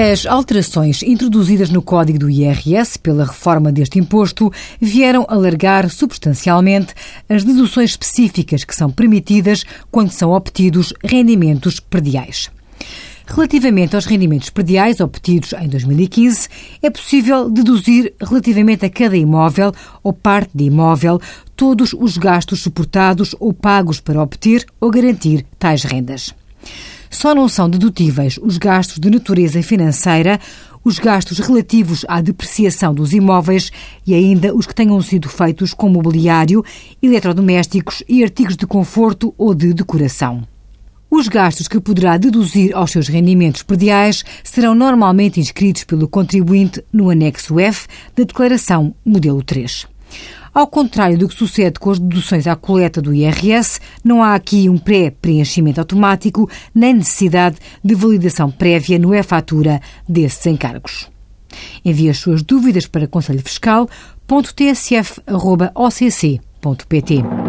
As alterações introduzidas no código do IRS pela reforma deste imposto vieram alargar substancialmente as deduções específicas que são permitidas quando são obtidos rendimentos perdiais. Relativamente aos rendimentos perdiais obtidos em 2015, é possível deduzir, relativamente a cada imóvel ou parte de imóvel, todos os gastos suportados ou pagos para obter ou garantir tais rendas. Só não são dedutíveis os gastos de natureza financeira, os gastos relativos à depreciação dos imóveis e ainda os que tenham sido feitos com mobiliário, eletrodomésticos e artigos de conforto ou de decoração. Os gastos que poderá deduzir aos seus rendimentos prediais serão normalmente inscritos pelo contribuinte no anexo F da Declaração Modelo 3. Ao contrário do que sucede com as deduções à coleta do IRS, não há aqui um pré-preenchimento automático nem necessidade de validação prévia no e-fatura desses encargos. Envie as suas dúvidas para conselhofiscal.tsf.occ.pt.